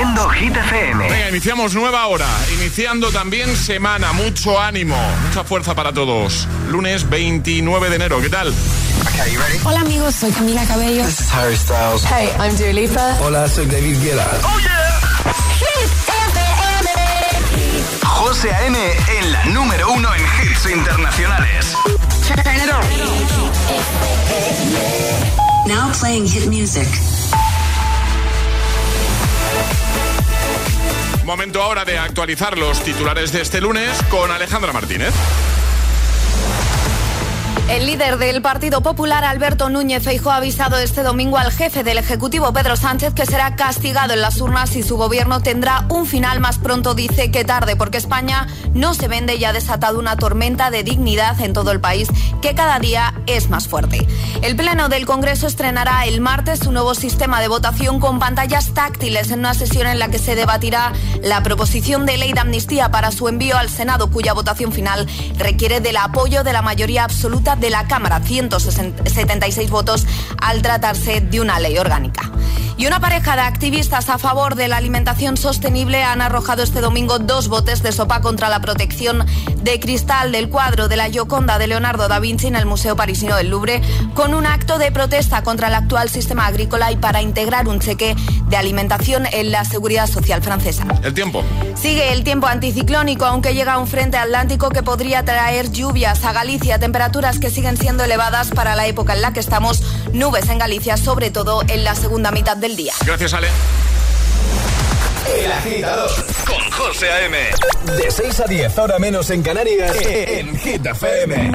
Haciendo Hit FM. Venga, iniciamos nueva hora. Iniciando también semana. Mucho ánimo, mucha fuerza para todos. Lunes 29 de enero. ¿Qué tal? Hola amigos, soy Camila Cabello. This is Harry Styles. Hey, I'm Dua Lipa. Hola, soy David Guetta. ¡Oh, yeah! Hit FM. José A.M. en la número uno en hits internacionales. Now playing hit music. Momento ahora de actualizar los titulares de este lunes con Alejandra Martínez. El líder del Partido Popular, Alberto Núñez Feijóo, ha avisado este domingo al jefe del Ejecutivo, Pedro Sánchez, que será castigado en las urnas y su gobierno tendrá un final más pronto, dice que tarde, porque España no se vende y ha desatado una tormenta de dignidad en todo el país que cada día es más fuerte. El Pleno del Congreso estrenará el martes un nuevo sistema de votación con pantallas táctiles en una sesión en la que se debatirá la proposición de ley de amnistía para su envío al Senado, cuya votación final requiere del apoyo de la mayoría absoluta de la Cámara, 176 votos al tratarse de una ley orgánica. Y una pareja de activistas a favor de la alimentación sostenible han arrojado este domingo dos botes de sopa contra la protección de cristal del cuadro de la Gioconda de Leonardo da Vinci en el Museo Parisino del Louvre, con un acto de protesta contra el actual sistema agrícola y para integrar un cheque de alimentación en la seguridad social francesa. El tiempo. Sigue el tiempo anticiclónico, aunque llega un frente atlántico que podría traer lluvias a Galicia, temperaturas que siguen siendo elevadas para la época en la que estamos, nubes en Galicia, sobre todo en la segunda mitad del día. Gracias, Ale. El agitador con José A.M. De 6 a 10, ahora menos en Canarias, en Hit FM.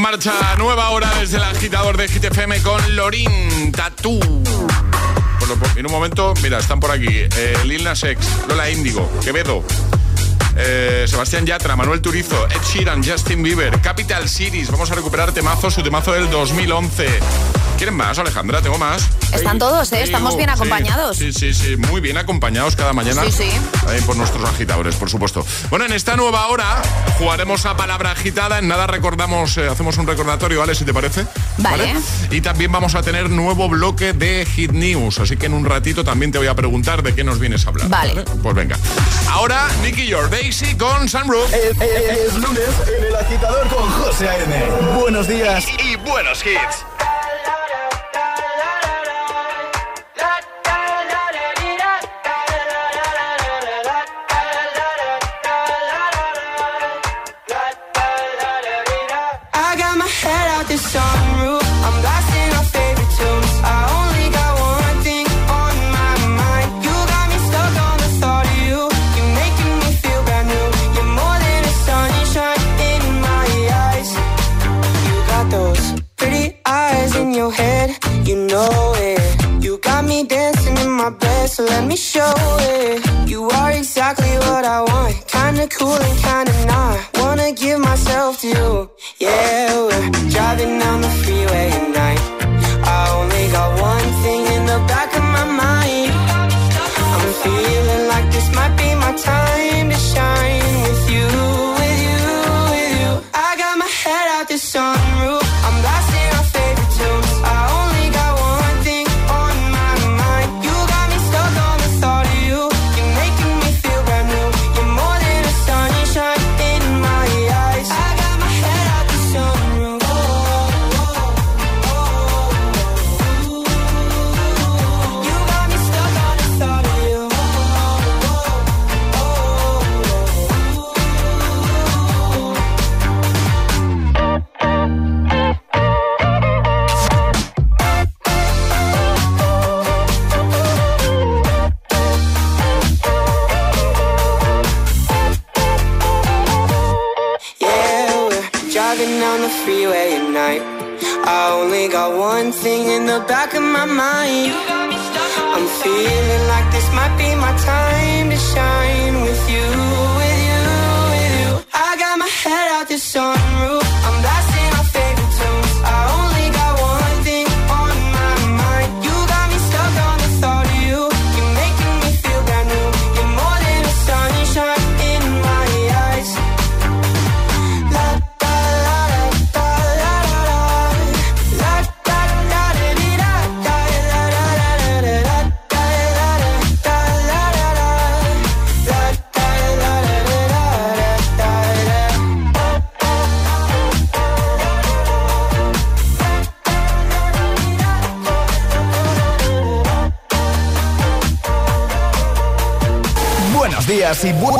En marcha nueva hora desde el agitador de GTFM con Lorin Tatú. En un momento, mira, están por aquí. Eh, Lil Nas X, Lola Índigo, Quevedo, eh, Sebastián Yatra, Manuel Turizo, Ed Sheeran, Justin Bieber, Capital Cities. Vamos a recuperar temazo, su temazo del 2011. ¿Quieren más, Alejandra? ¿Tengo más? Están todos, ¿eh? Estamos bien acompañados. Sí, sí, sí, muy bien acompañados cada mañana. Sí, sí. También por nuestros agitadores, por supuesto. Bueno, en esta nueva hora jugaremos a palabra agitada. En nada recordamos, eh, hacemos un recordatorio, ¿vale? Si te parece. Vale. Y también vamos a tener nuevo bloque de Hit News. Así que en un ratito también te voy a preguntar de qué nos vienes a hablar. Vale. Pues venga. Ahora, Nicky Your Daisy con Sunroof. Es, es lunes en el agitador con José A.M. Buenos días. Y, y buenos hits.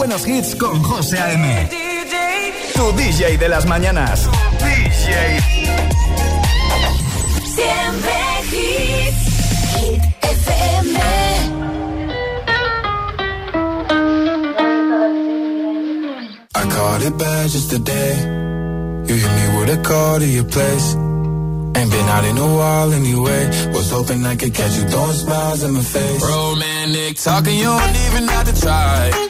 Buenos hits con José A.M. Tu DJ de las mañanas. DJ. Siempre hits. Hit FM. I caught it bad just today. You hit me with a call to your place. Ain't been out in a while anyway. Was hoping I could catch you throwing smiles in my face. Romantic talking, you don't even have to try.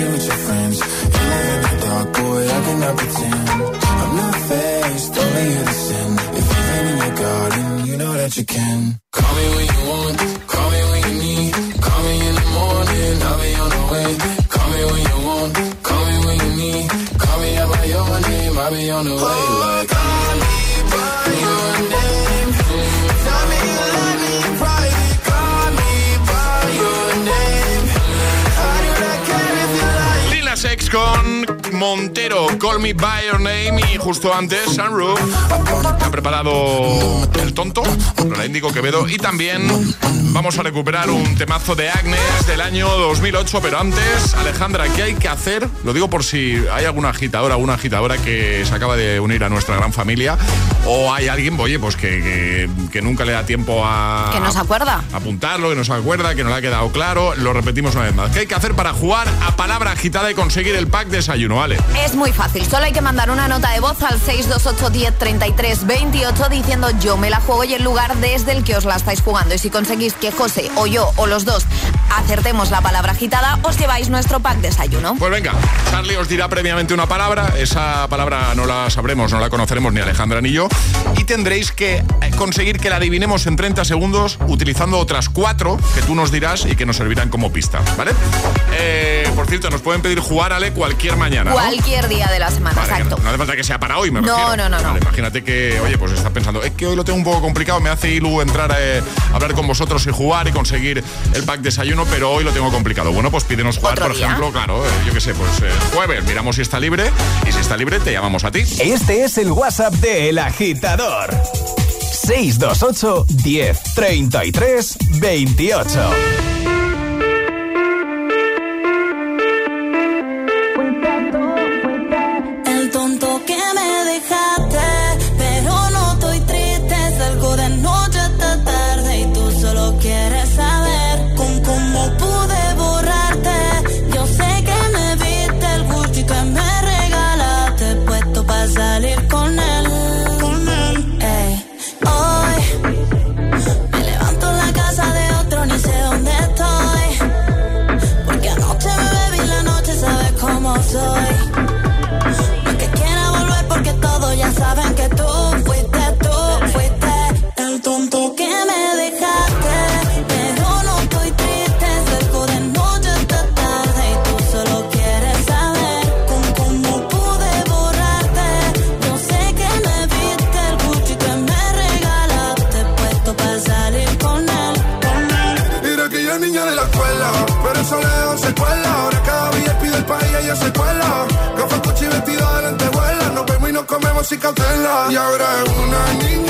Cocaine with your friends. You live in the dark, boy, I cannot pretend. I'm not faced, only here to sin. If you've been in your garden, you know that you can. Call me when you want, call me when you need. Call me in the morning, I'll be on the way. Call me when you want, call me when you need. Call me out by your name, I'll be on the way. Oh, like, con Montero, Call Me By Your Name y justo antes Sunroof ha preparado el tonto, la Índigo Quevedo y también vamos a recuperar un temazo de Agnes del año 2008, pero antes, Alejandra, ¿qué hay que hacer? Lo digo por si hay alguna agitadora, alguna agitadora que se acaba de unir a nuestra gran familia o hay alguien, oye, pues que, que- que nunca le da tiempo a... Que no se acuerda. apuntarlo, que no se acuerda, que no le ha quedado claro. Lo repetimos una vez más. ¿Qué hay que hacer para jugar a palabra agitada y conseguir el pack desayuno? Vale. Es muy fácil, solo hay que mandar una nota de voz al 628 10 33 28 diciendo yo me la juego y el lugar desde el que os la estáis jugando. Y si conseguís que José o yo o los dos acertemos la palabra agitada, os lleváis nuestro pack desayuno. Pues venga, Charlie os dirá previamente una palabra. Esa palabra no la sabremos, no la conoceremos ni Alejandra ni yo. Y tendréis que eh, conseguir que la adivinemos en 30 segundos utilizando otras cuatro que tú nos dirás y que nos servirán como pista. ¿Vale? Eh, por cierto, nos pueden pedir jugar, Ale, cualquier mañana. Cualquier día de la semana, Vale, exacto. no, no hace falta que sea para hoy, me No, refiero. no, no, no. Vale, imagínate que, oye, pues estás pensando, es que hoy lo tengo un poco complicado, me hace Ilu entrar eh, a hablar con vosotros y jugar y conseguir el pack desayuno, pero hoy lo tengo complicado. Bueno, pues pídenos jugar, por día. ejemplo, claro, eh, yo qué sé, pues eh, jueves, miramos si está libre y si está libre te llamamos a ti. Este es el WhatsApp de El Agitador. 628 10 33 28. Y ahora es una niña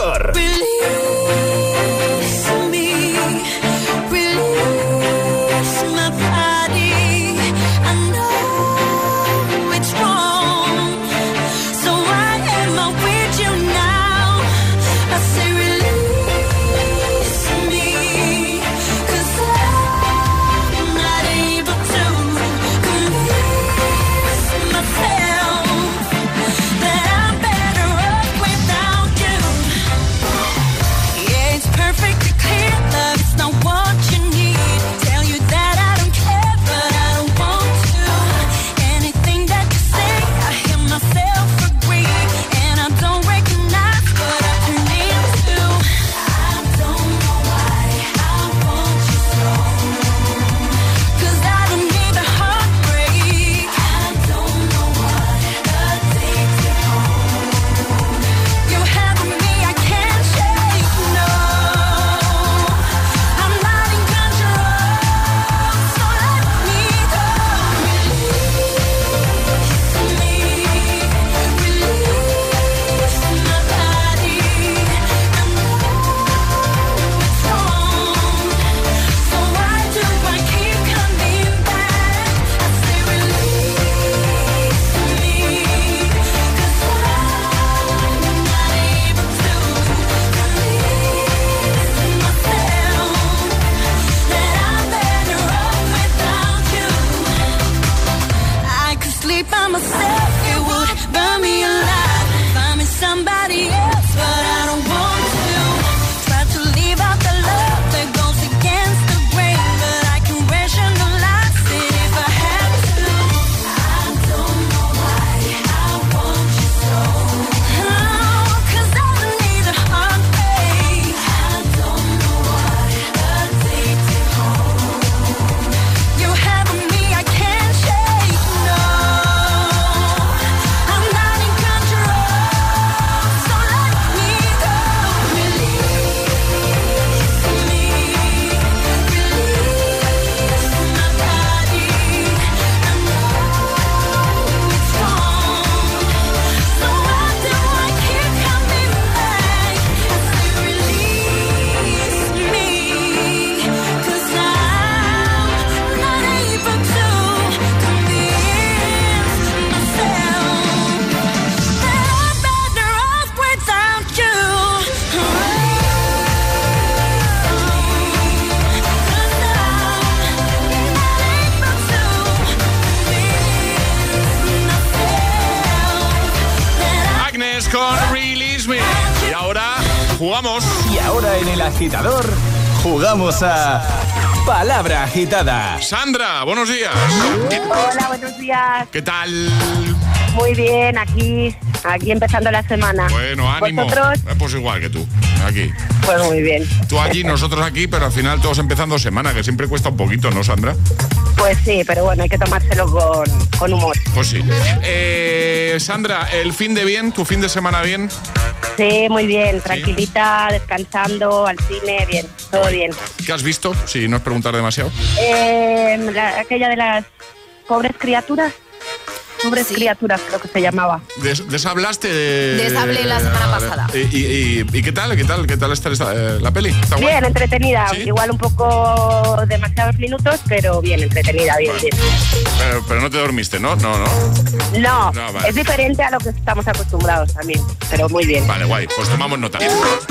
Agitada. Sandra, buenos días. Hola, buenos días. ¿Qué tal? Muy bien, aquí, aquí empezando la semana. Bueno, ánimo. ¿Vosotros? Eh, Pues igual que tú, aquí. Pues muy bien. Tú allí, nosotros aquí, pero al final todos empezando semana, que siempre cuesta un poquito, ¿no, Sandra? Pues sí, pero bueno, hay que tomárselo con, con humor. Pues sí. Eh, Sandra, ¿el fin de bien? ¿Tu fin de semana bien? Sí, muy bien, tranquilita, descansando, al cine, bien, todo bien. ¿Qué has visto? Si no es preguntar demasiado. Eh, la- aquella de las pobres criaturas, pobres Sí. criaturas creo que se llamaba. Des- deshablaste de... Deshablé la semana pasada. ¿Y, y, y- y qué tal? ¿Qué tal? ¿Qué tal está esta- eh, la peli? ¿Está guay? Bien, entretenida, ¿Sí? igual un poco demasiados minutos, pero bien, entretenida, bien, bien. Pero, pero no te dormiste, ¿no? No, no. No, No, vale. es diferente a lo que estamos acostumbrados también, pero muy bien. Vale, guay, pues tomamos nota.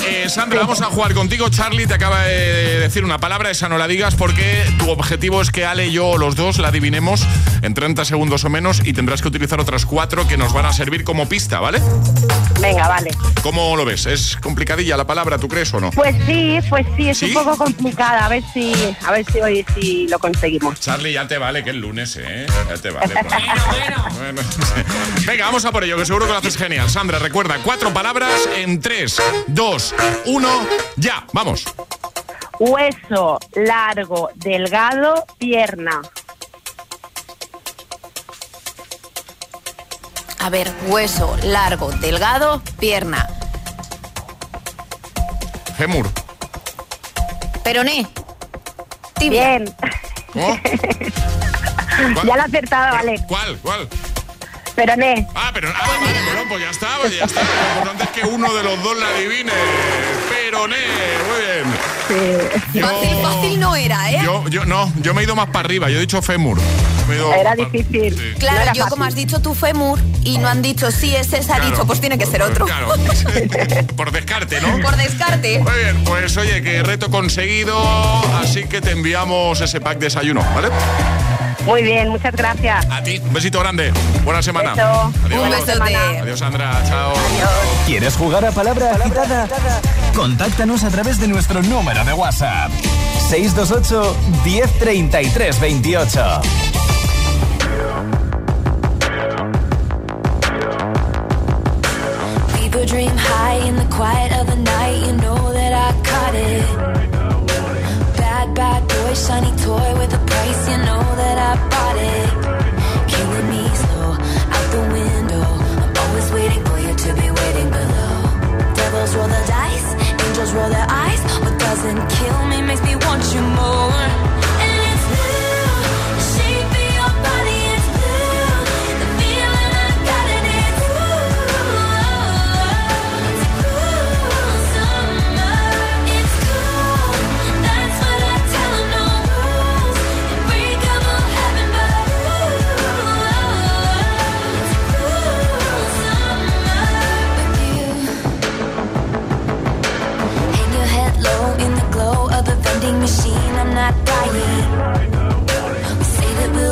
Eh, Sandra, vamos a jugar contigo. Charlie te acaba de decir una palabra, esa no la digas porque tu objetivo es que Ale y yo, los dos, la adivinemos en 30 segundos o menos y tendrás que utilizar otras cuatro que nos van a servir como pista, ¿vale? Venga, vale. ¿Cómo lo ves? ¿Es complicadilla la palabra, tú crees o no? Pues sí, pues sí, es ¿Sí? un poco complicada. A ver si, a ver si hoy sí lo conseguimos. Charlie, ya te vale que es lunes, ¿eh? Ya te vale. Bueno, bueno. Venga, vamos a por ello, que seguro que lo haces genial. Sandra, recuerda, cuatro palabras en 3, 2, 1, ya, vamos. Hueso largo, delgado, pierna. A ver, hueso, largo, delgado, pierna. Femur. Peroné. Tibia. Bien, ¿Oh? Ya lo he acertado, vale. ¿Cuál? ¿Cuál? Peroné. Ah, pero ah, vale, bueno, pues ya está, pues ya está. Lo importante es que uno de los dos la adivine. Peroné, muy bien. Sí. Yo- Fácil, fácil no era, ¿eh? Yo, yo, no, yo me he ido más para arriba, yo he dicho fémur. Ido Era difícil. Sí. Claro, No era yo como fácil. has dicho tu fémur y no han dicho sí es esa, ha Claro. dicho pues tiene que ser otro. Claro. Por descarte, ¿no? Por descarte. Muy bien, pues oye, que reto conseguido, así que te enviamos ese pack de desayuno, ¿vale? Muy bien, muchas gracias. A ti, un besito grande. Buena semana. Beso. Adiós. Un besote. Adiós, Sandra. Chao. ¿Quieres jugar a palabra agitada? Contáctanos a través de nuestro número de WhatsApp. 628 1033 28. People dream high in the quiet of the night. You know that I caught it. Bad, bad boy, shiny toy with a price. You know killing me slow out the window. I'm always waiting for you to be waiting below. Devils roll the dice, angels roll their eyes. What doesn't kill me makes me want you more.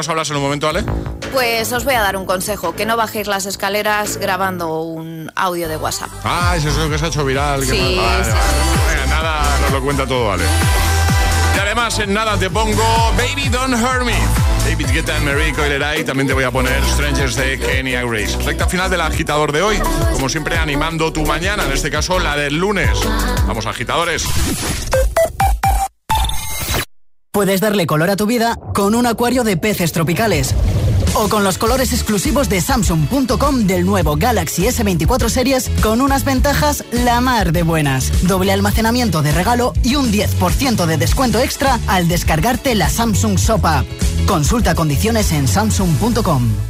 nos hablas en un momento, Ale? Pues os voy a dar un consejo, que no bajéis las escaleras grabando un audio de WhatsApp. Ah, es eso que se ha hecho viral. que Sí, Vale, sí. vale. Nada, nos lo cuenta todo, Ale. Y además, en nada te pongo Baby Don't Hurt Me. David Guetta, Mary Coileray. También te voy a poner Strangers de Kenya Grace. Recta final del agitador de hoy. Como siempre, animando tu mañana. En este caso, la del lunes. Vamos, agitadores. Puedes darle color a tu vida con un acuario de peces tropicales. O con los colores exclusivos de Samsung.com del nuevo Galaxy S24 Series con unas ventajas la mar de buenas. Doble almacenamiento de regalo y un 10% de descuento extra al descargarte la Samsung Shop App. Consulta condiciones en Samsung.com.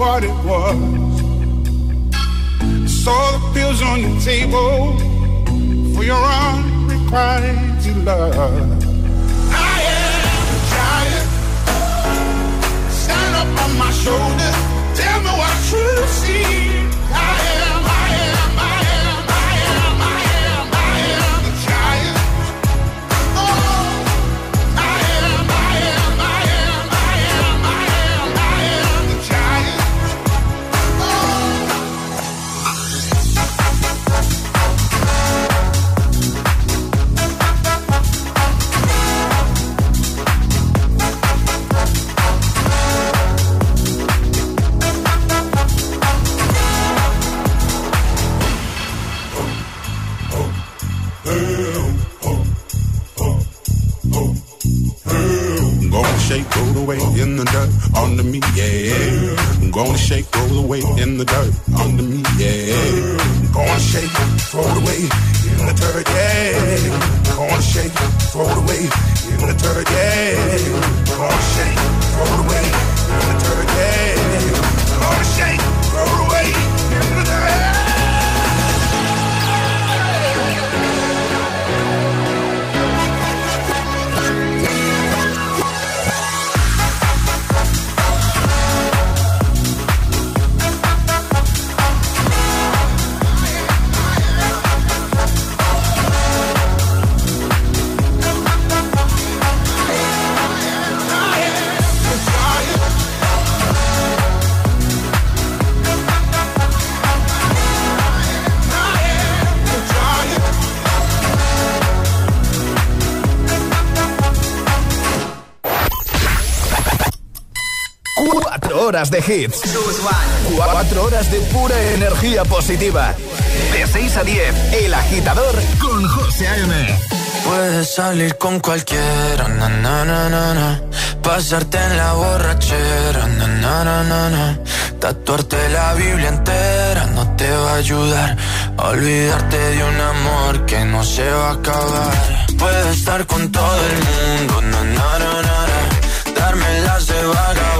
What it was. I saw the pills on your table for your unrequited love. I am a giant. Stand up on my shoulders. Tell me what you see. Away in the dirt under me, yeah. I'm gonna shake, roll away in the dirt under me, yeah. I'm gonna shake, throw it away in the dirt, yeah. I'm gonna shake, throw it away in the dirt, yeah. I'm gonna shake, throw it away in the dirt, yeah. I'm gonna shake, horas de hits. Cuatro horas de pura energía positiva. De 6 a 10, El Agitador con José A.M. Puedes salir con cualquiera, pasarte en la borrachera, tatuarte la Biblia entera no te va a ayudar olvidarte de un amor que no se va a acabar. Puedes estar con todo el mundo, darme las de vagabundo,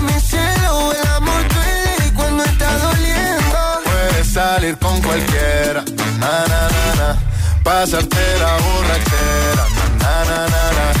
salir con cualquiera, na, na, na, na. pasarte la borrachera, na, na, na, na.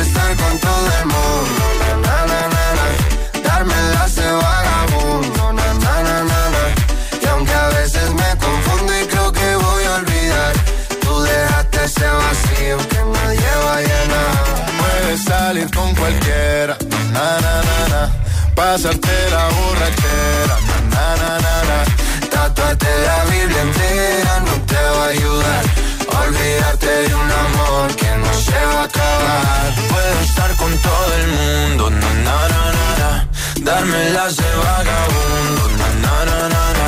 Estar con todo el mundo, na, na, na, na, darme las de vagabundo, na, na, na, na, y aunque a veces me confundo y creo que voy a olvidar, tú dejaste ese vacío que nadie va a llenar. Puedes salir con cualquiera, na, na, na, na. pasarte la borrachera, na, na, na, na, na. tatuarte la Biblia entera no te va a ayudar olvidarte de un amor que no se va a acabar. Puedo estar con todo el mundo, na na na na, na. darme las de vagabundo, na, na na na na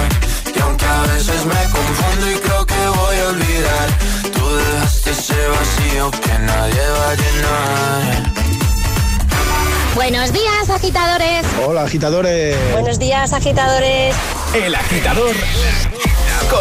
Y aunque a veces me confundo y creo que voy a olvidar, tú dejaste ese vacío que nadie va a llenar. Buenos días, agitadores. Hola, agitadores. Buenos días, agitadores. El agitador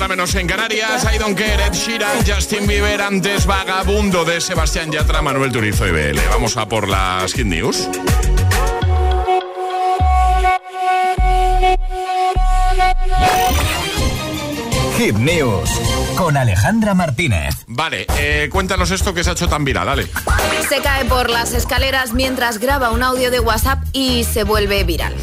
Hora menos en Canarias. I don't care. Ed Sheeran, Justin Bieber, antes Vagabundo de Sebastián Yatra, Manuel Turizo y BL. Vamos a por las Hit News. Hit News con Alejandra Martínez. Vale, eh, cuéntanos esto que se ha hecho tan viral, dale. Se cae por las escaleras mientras graba un audio de WhatsApp y se vuelve viral.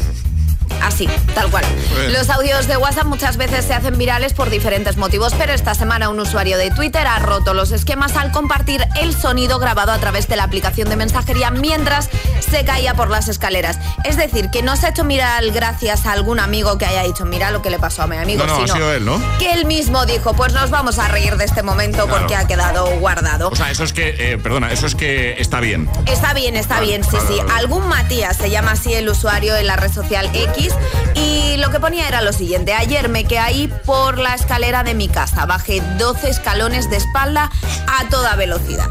Así, tal cual. Los audios de WhatsApp muchas veces se hacen virales por diferentes motivos, pero esta semana un usuario de Twitter ha roto los esquemas al compartir el sonido grabado a través de la aplicación de mensajería mientras se caía por las escaleras. Es decir, que no se ha hecho viral gracias a algún amigo que haya dicho, mira lo que le pasó a mi amigo, No, no, ha sino sido él, ¿no? que él mismo dijo, pues nos vamos a reír de este momento Claro. porque ha quedado guardado. O sea, eso es que, eh, perdona, eso es que está bien. Está bien, está Vale, bien, sí, vale, sí. vale. Algún Matías se llama así el usuario en la red social X y lo que ponía era lo siguiente. Ayer me caí por la escalera de mi casa. Bajé 12 escalones de espalda a toda velocidad.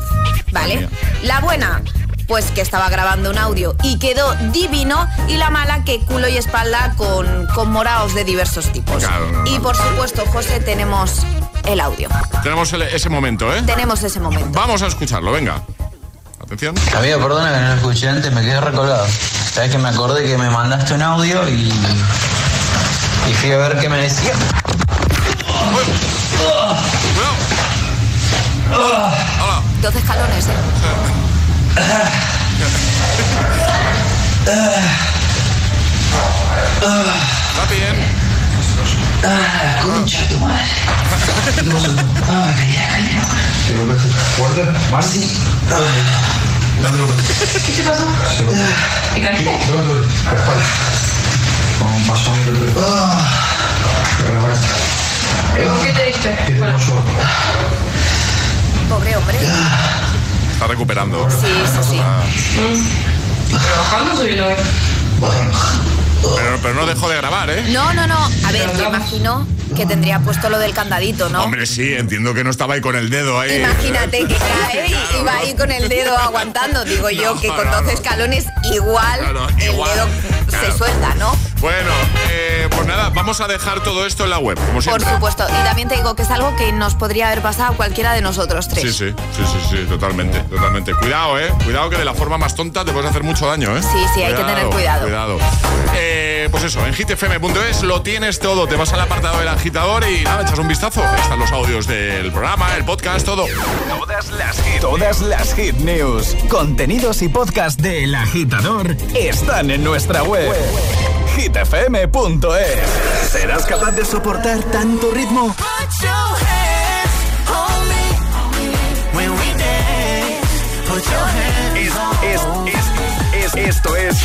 ¿Vale? La buena, pues que estaba grabando un audio y quedó divino. Y la mala, que culo y espalda con, con moraos de diversos tipos. Claro, no, y por supuesto, José, tenemos el audio. Tenemos el- ese momento, ¿eh? Tenemos ese momento. Vamos a escucharlo, venga. Atención. Amigo, perdona que no lo escuché antes, me quedé recolgado. Sabes que me acordé que me mandaste un audio y. y fui a ver qué me decía. 12 escalones, ¿eh? 12 ¿Está bien? Ah, concha tu madre. Ah, calla, calla. ¿Fuerte? ¿Más? Sí. ¿Qué te pasó? ¿Te caíste? Con paso ¿Por qué te diste? Pobre hombre. Está recuperando. Sí, sí, sí. ¿Trabajando soy yo? Pero, pero no dejó de grabar, ¿eh? No, no, no. A ver, te imagino que tendría puesto lo del candadito, ¿no? Hombre, sí, entiendo que no estaba ahí con el dedo ahí. Imagínate que cae y va ahí con el dedo aguantando. Digo yo que con no, 12 no. escalones igual no, el igual. dedo Claro. se suelta, ¿no? Bueno, eh, pues nada, vamos a dejar todo esto en la web, como Por supuesto. Y también te digo que es algo que nos podría haber pasado a cualquiera de nosotros tres. Sí, sí, sí, sí, sí, totalmente, totalmente. Cuidado, eh. Cuidado que de la forma más tonta te puedes hacer mucho daño, eh. Sí, sí, hay que tener cuidado. Cuidado. Eh, pues eso, en hitfm.es lo tienes todo. Te vas al apartado del agitador y nada, echas un vistazo. Ahí están los audios del programa, el podcast, todo. Todas las hit, todas las hit news, contenidos y podcast de El Agitador están en nuestra web. hitfm.es. ¿Serás capaz de soportar tanto ritmo? Es, es, es, esto es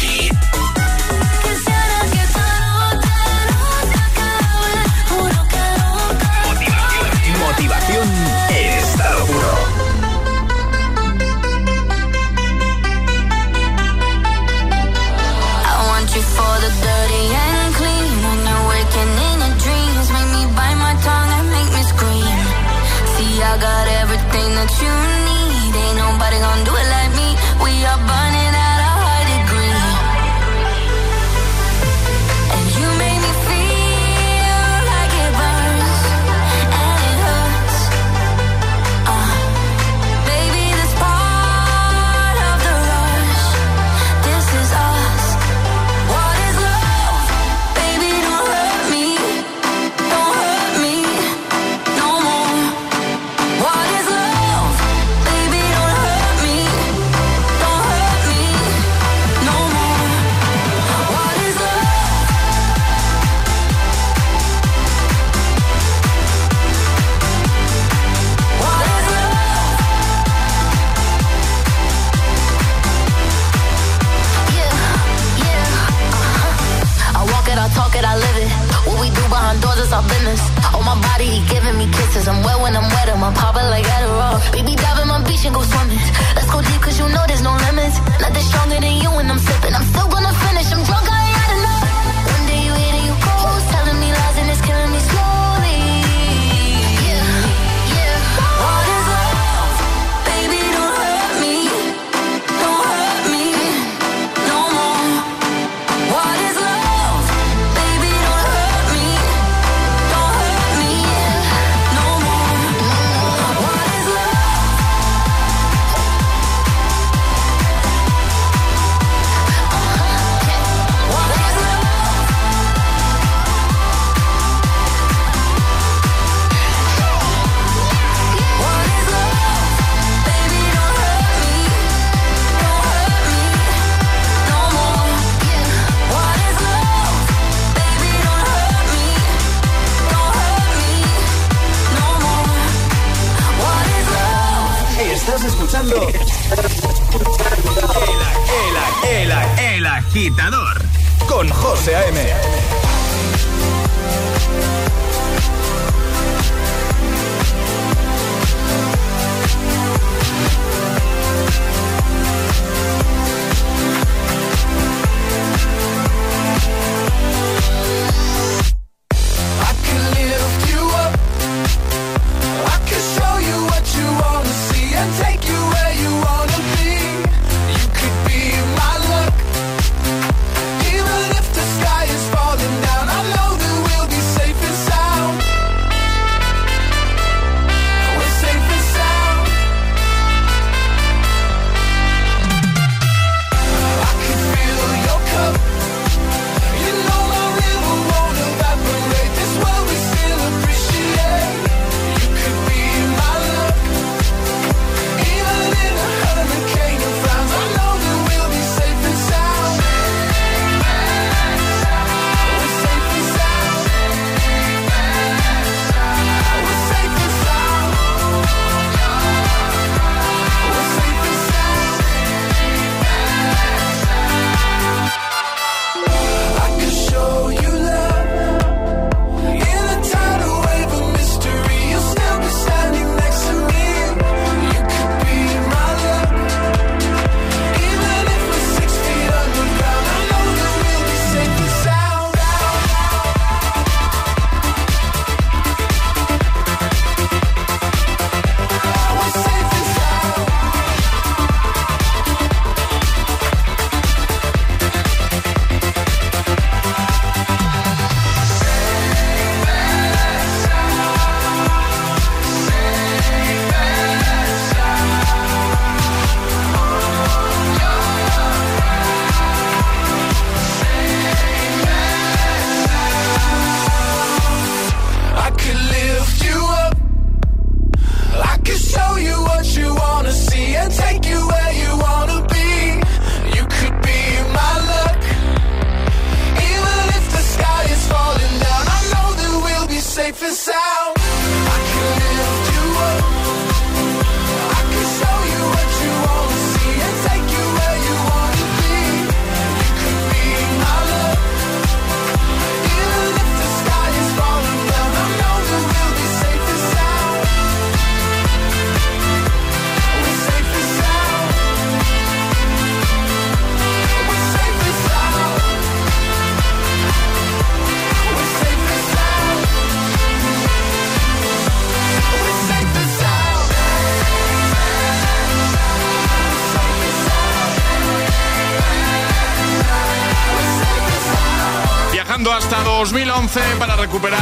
2011 para recuperar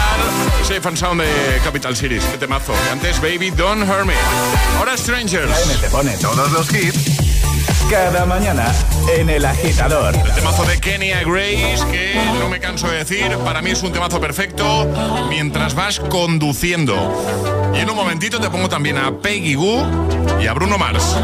Safe and Sound de Capital Series. Qué temazo. Antes Baby Don't Hurt Me. Ahora Strangers. te pone todos los hits cada mañana en El Agitador. El temazo de Kenya Grace, que no me canso de decir, para mí es un temazo perfecto mientras vas conduciendo. Y en un momentito te pongo también a Peggy Goo y a Bruno Mars.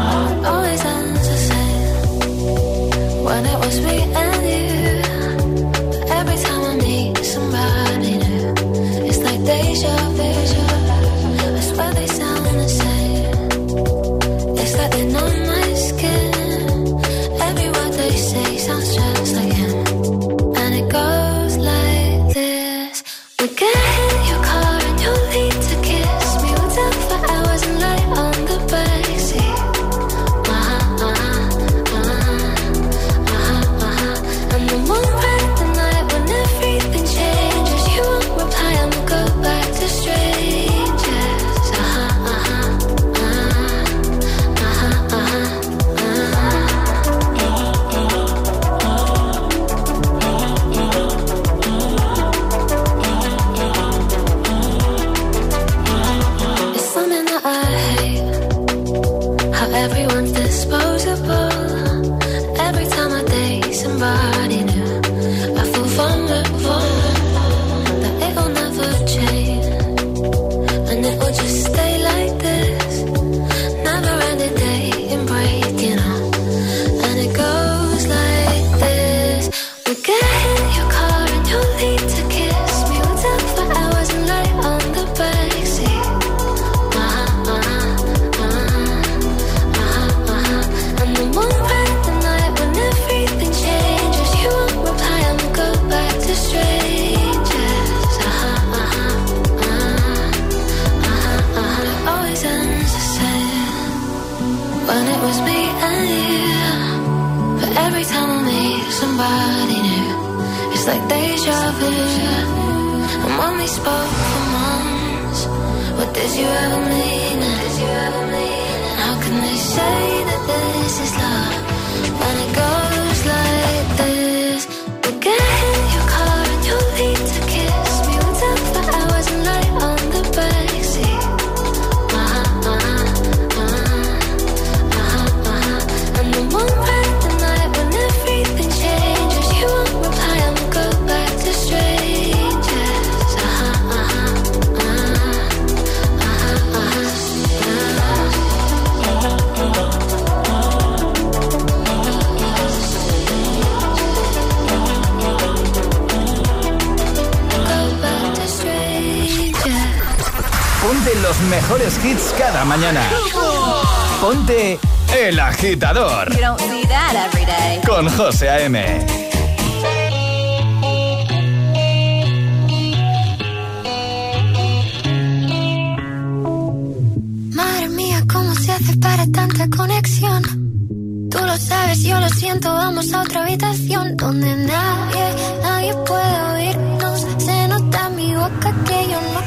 cada mañana. Ponte El Agitador. Con José A.M. Madre mía, ¿cómo se hace para tanta conexión? Tú lo sabes, yo lo siento, vamos a otra habitación donde nadie, nadie puede oírnos. Se nota en mi boca que yo no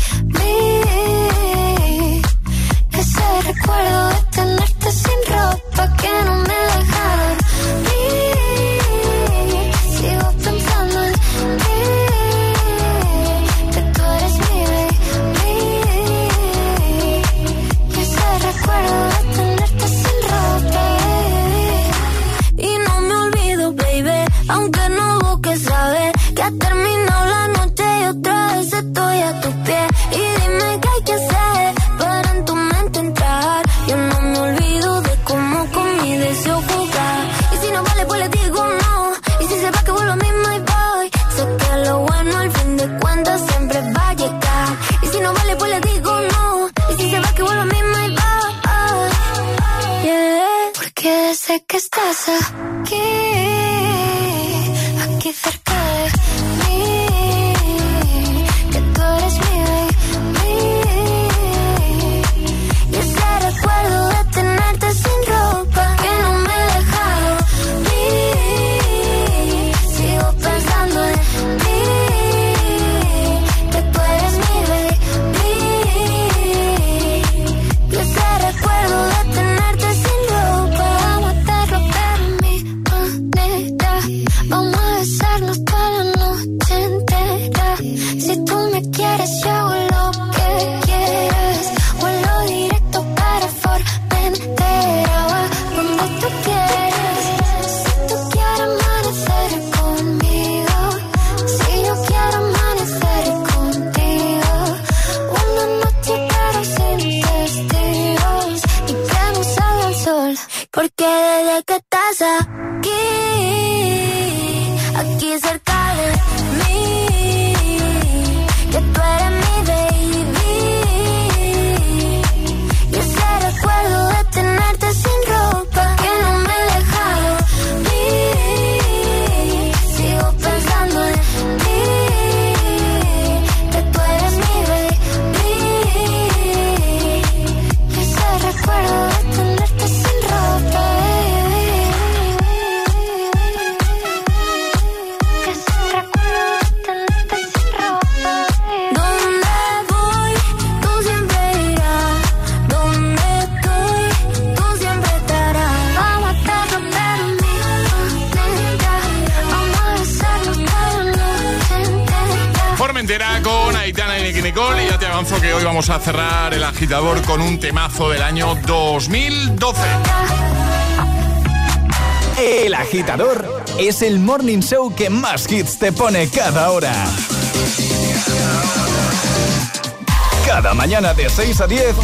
agitador con un temazo del año 2012. El agitador es el morning show que más hits te pone cada hora. Cada mañana de 6 a 10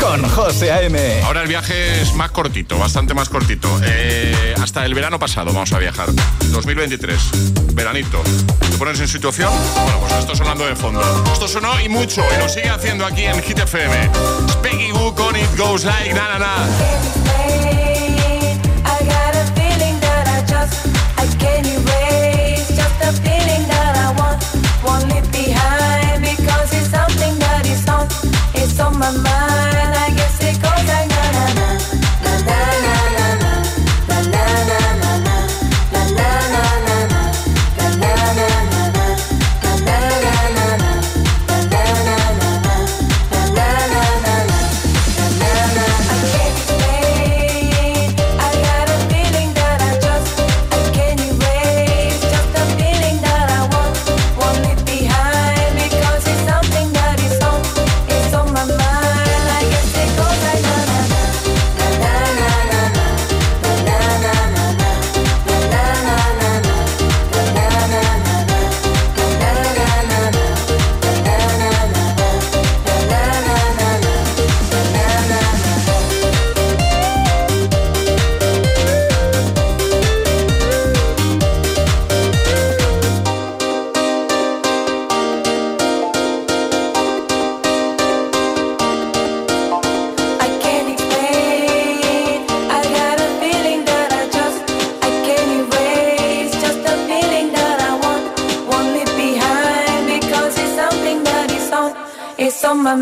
con José A.M. Ahora el viaje es más cortito, bastante más cortito. Eh, hasta el verano pasado vamos a viajar. 2023, veranito. ¿Te pones en situación? Bueno, pues esto sonando de fondo. Esto sonó y mucho, y lo sigue haciendo aquí en Hit FM. Peggy Goo con It Goes Like Na Na Na. my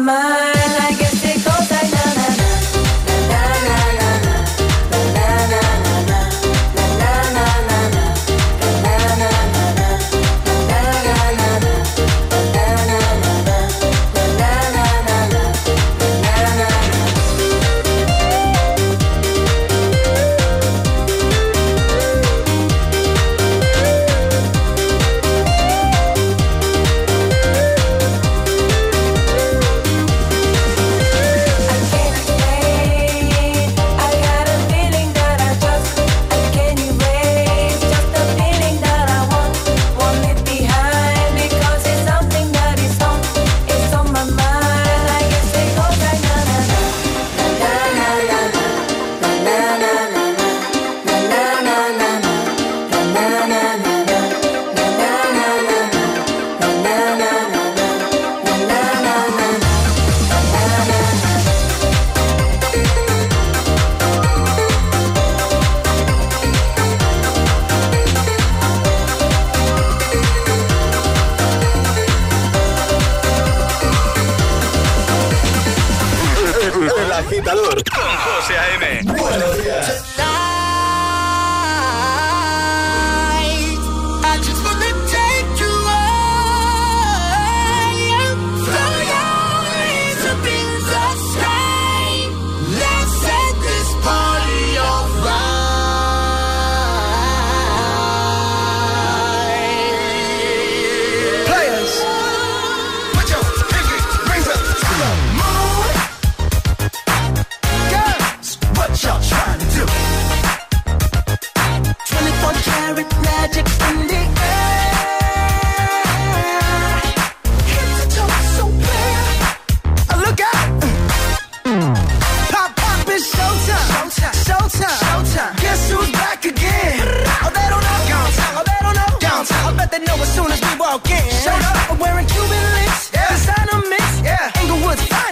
my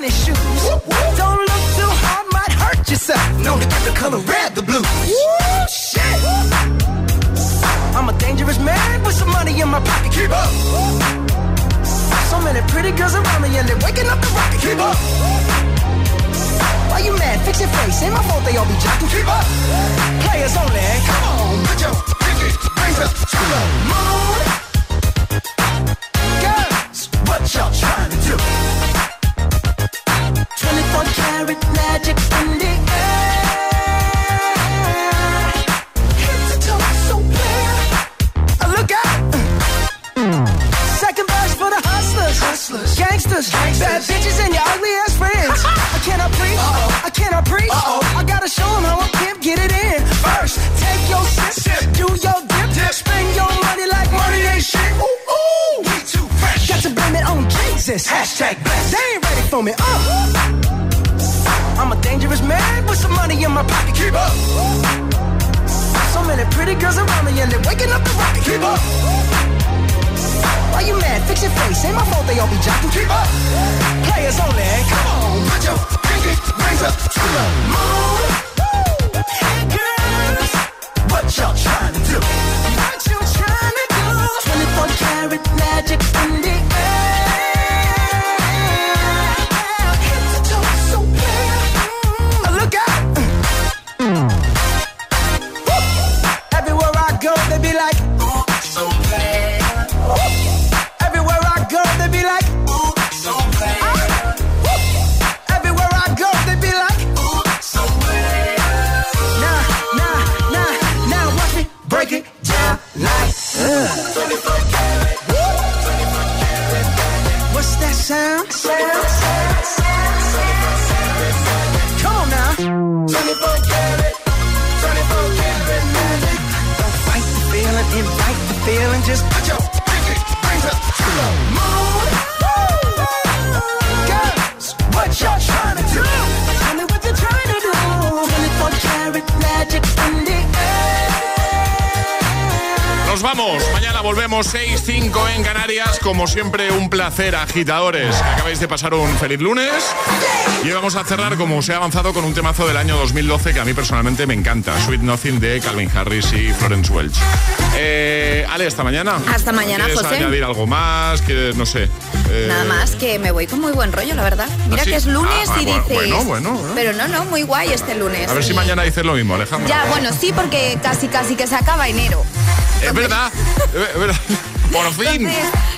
Finest shoes. Don't look too hard, might hurt yourself. Known to get the color red, the blue. Woo, shit. I'm a dangerous man with some money in my pocket. Keep up. So many pretty girls around me and they're waking up the rocket. Keep up. Why you mad? Fix your face. Ain't my fault they all be jocking. Keep up. Players only. Come on, put your pinky rings up to the moon. 24 karat magic in the air. Head to toe, so clear. Uh, Look out. Second verse for the hustlers, hustlers, gangsters, bad bitches, and your ugly ass friends. I cannot preach, I cannot preach. I gotta show 'em how a pimp get it in. First, take your sip, sip. do your dip, spend your money like money ain't shit. Ooh, ooh, we too fresh. Got to blame it on Jesus. Hashtag blessed. They ain't ready for me. Uh. I'm a dangerous man with some money in my pocket. Keep up. So many pretty girls around me and they're waking up the rocket. Keep up. Why you mad? Fix your face. Ain't my fault they all be jocking. Keep up. Players only. Come on, put your pinky rings up to the moon. Hey girls, what y'all trying to do? What you trying to do? 24 karat magic in the Just put your pinky rings up to the moon. Girls, what y'all trying to do? Tell me what you're trying to do. 24 karat magic in the air. Nos vamos. Volvemos 6-5 en Canarias. Como siempre, un placer, agitadores. Acabáis de pasar un feliz lunes. Y vamos a cerrar, como os he avanzado, con un temazo del año 2012 que a mí personalmente me encanta. Sweet Nothing de Calvin Harris y Florence Welch. Eh, Ale, hasta mañana. Hasta mañana, ¿Quieres José. añadir algo más? Que no sé. eh, Nada más que me voy con muy buen rollo, la verdad. Mira ¿Ah, sí? que es lunes Ah, y bueno, dices. bueno, bueno, bueno. Pero no, no, muy guay este lunes. A ver si Y- mañana dices lo mismo, Alejandro. Ya, bueno, sí, porque casi, casi que se acaba enero. Es verdad. Es verdad. Por fin.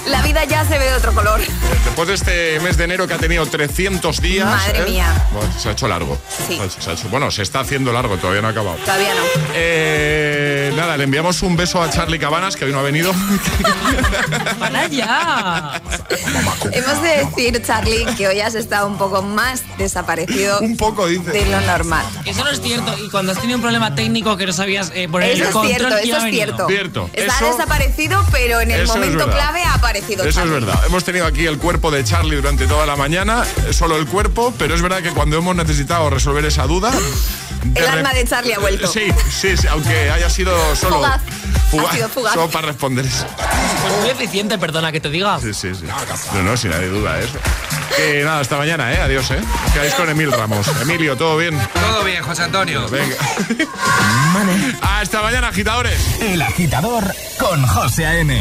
La vida ya se ve de otro color. Después de este mes de enero que ha tenido 300 días. Madre ¿eh? mía. Bueno, se ha hecho largo. Sí. Se ha hecho- bueno, se está haciendo largo, todavía no ha acabado. Todavía no. Eh, nada, le enviamos un beso a Charlie Cabanas, que hoy no ha venido. ¡Para ya! Hemos de decir, Charlie, que hoy has estado un poco más desaparecido un poco, dice. de lo normal. Eso no es cierto. Y cuando has tenido un problema técnico que no sabías eh, poner Eso el es control, cierto, ¿quién eso ha es cierto. Cierto. Está Eso- desaparecido, pero en el Eso es momento verdad. clave ha Eso es verdad. Hemos tenido aquí el cuerpo de Charlie durante toda la mañana, eh, solo el cuerpo, pero es verdad que cuando hemos necesitado resolver esa duda. de El alma de Charlie ha vuelto. Sí, sí, sí, aunque haya sido solo. Fugaz. Ha sido fugaz. Solo para responder eso. Pues muy eficiente, perdona que te diga. Sí, sí, sí. No, no, sin nadie duda eso. Que nada, hasta mañana, ¿eh? Adiós, ¿eh? Quedáis con Emil Ramos. Emilio, ¿todo bien? Todo bien, José Antonio. Venga. Hasta mañana, agitadores. El agitador con José A.M.